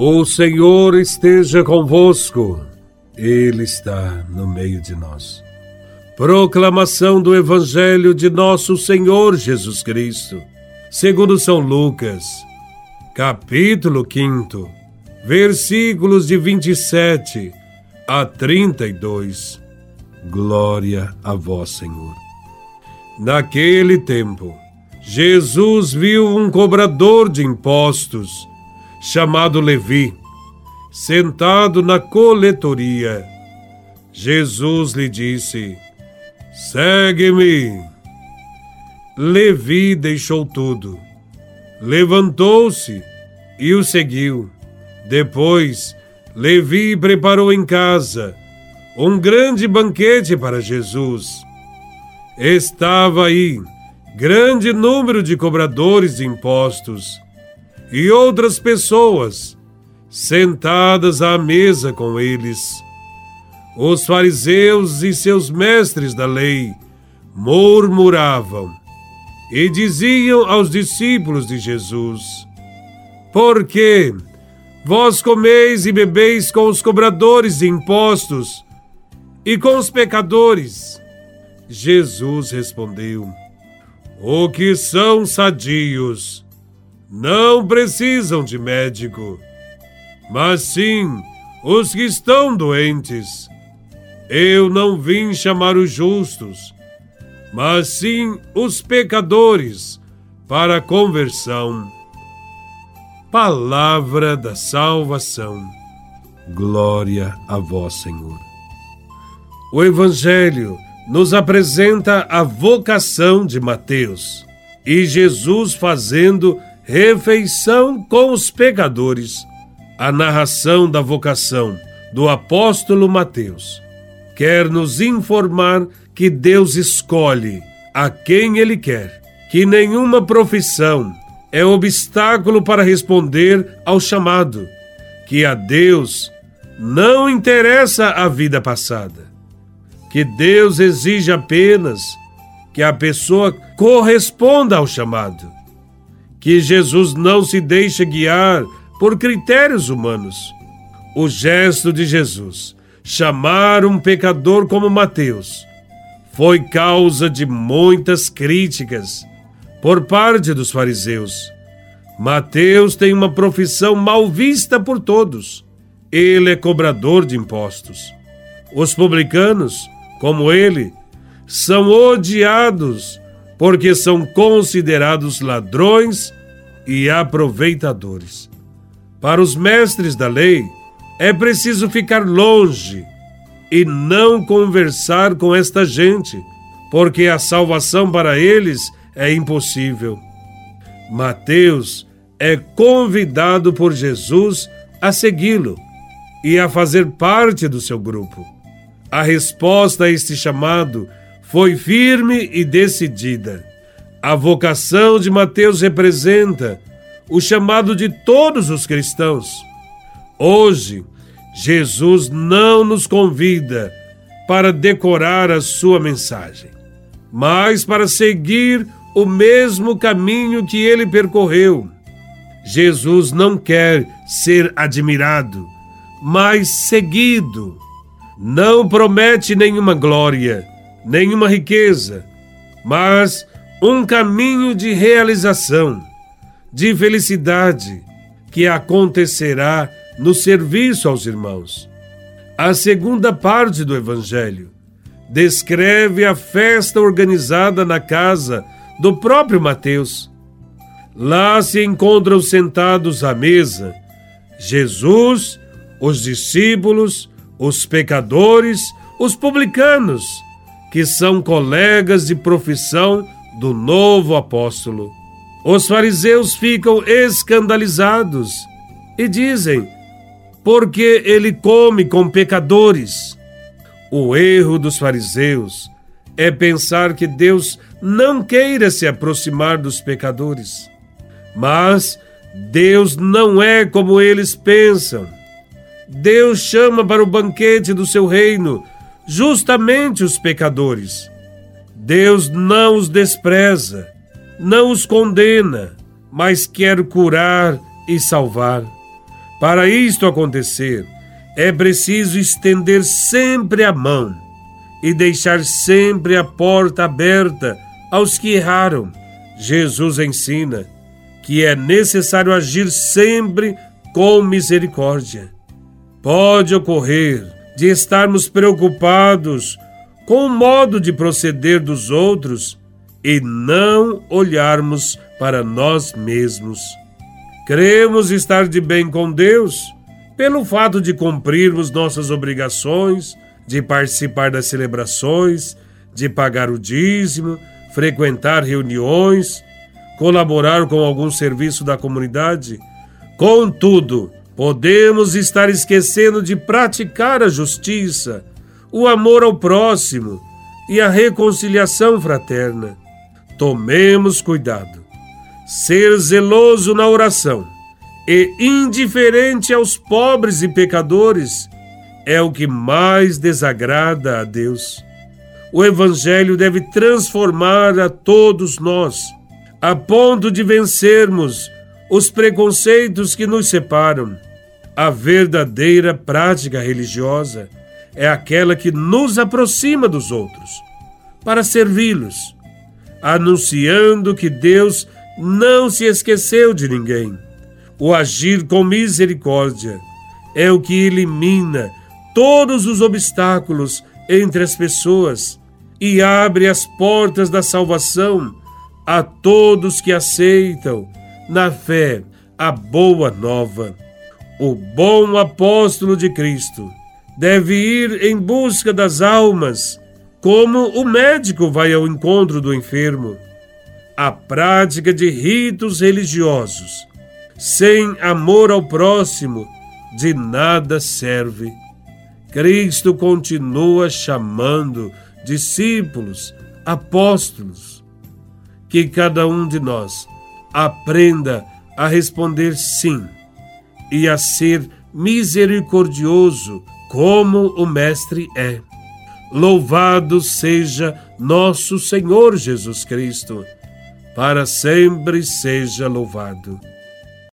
O Senhor esteja convosco, Ele está no meio de nós. Proclamação do Evangelho de Nosso Senhor Jesus Cristo, segundo São Lucas, capítulo 5, versículos de 27 a 32. Glória a Vós, Senhor. Naquele tempo, Jesus viu um cobrador de impostos chamado Levi, sentado na coletoria. Jesus lhe disse: Segue-me. Levi deixou tudo, levantou-se e o seguiu. Depois, Levi preparou em casa um grande banquete para Jesus. Estava aí grande número de cobradores de impostos e outras pessoas sentadas à mesa com eles. Os fariseus e seus mestres da lei murmuravam e diziam aos discípulos de Jesus: Por que vós comeis e bebeis com os cobradores de impostos e com os pecadores? Jesus respondeu: O que são sadios não precisam de médico, mas sim os que estão doentes. Eu não vim chamar os justos, mas sim os pecadores para a conversão. Palavra da salvação. Glória a vós, Senhor. O Evangelho nos apresenta a vocação de Mateus e Jesus fazendo refeição com os pecadores. A narração da vocação do apóstolo Mateus quer nos informar que Deus escolhe a quem Ele quer, que nenhuma profissão é obstáculo para responder ao chamado, que a Deus não interessa a vida passada, que Deus exige apenas que a pessoa corresponda ao chamado que Jesus não se deixa guiar por critérios humanos. O gesto de Jesus, chamar um pecador como Mateus, foi causa de muitas críticas por parte dos fariseus. Mateus tem uma profissão mal vista por todos. Ele é cobrador de impostos. Os publicanos, como ele, são odiados porque são considerados ladrões e aproveitadores. Para os mestres da lei, é preciso ficar longe e não conversar com esta gente, porque a salvação para eles é impossível. Mateus é convidado por Jesus a segui-lo e a fazer parte do seu grupo. A resposta a este chamado foi firme e decidida. A vocação de Mateus representa o chamado de todos os cristãos. Hoje, Jesus não nos convida para decorar a sua mensagem, mas para seguir o mesmo caminho que ele percorreu. Jesus não quer ser admirado, mas seguido. Não promete nenhuma glória nenhuma riqueza, mas um caminho de realização, de felicidade que acontecerá no serviço aos irmãos. A segunda parte do Evangelho descreve a festa organizada na casa do próprio Mateus. Lá se encontram sentados à mesa Jesus, os discípulos, os pecadores, os publicanos que são colegas de profissão do novo apóstolo. Os fariseus ficam escandalizados e dizem: porque ele come com pecadores. O erro dos fariseus é pensar que Deus não queira se aproximar dos pecadores. Mas Deus não é como eles pensam. Deus chama para o banquete do seu reino justamente os pecadores. Deus não os despreza, não os condena, mas quer curar e salvar. Para isto acontecer, é preciso estender sempre a mão e deixar sempre a porta aberta aos que erraram. Jesus ensina que é necessário agir sempre com misericórdia. Pode ocorrer de estarmos preocupados com o modo de proceder dos outros e não olharmos para nós mesmos. Cremos estar de bem com Deus pelo fato de cumprirmos nossas obrigações, de participar das celebrações, de pagar o dízimo, frequentar reuniões, colaborar com algum serviço da comunidade. Contudo, podemos estar esquecendo de praticar a justiça, o amor ao próximo e a reconciliação fraterna. Tomemos cuidado. Ser zeloso na oração e indiferente aos pobres e pecadores é o que mais desagrada a Deus. O Evangelho deve transformar a todos nós, a ponto de vencermos os preconceitos que nos separam. A verdadeira prática religiosa é aquela que nos aproxima dos outros, para servi-los, anunciando que Deus não se esqueceu de ninguém. O agir com misericórdia é o que elimina todos os obstáculos entre as pessoas e abre as portas da salvação a todos que aceitam na fé a boa nova. O bom apóstolo de Cristo deve ir em busca das almas, como o médico vai ao encontro do enfermo. A prática de ritos religiosos, sem amor ao próximo, de nada serve. Cristo continua chamando discípulos, apóstolos. Que cada um de nós aprenda a responder sim e a ser misericordioso como o Mestre é. Louvado seja nosso Senhor Jesus Cristo, para sempre seja louvado.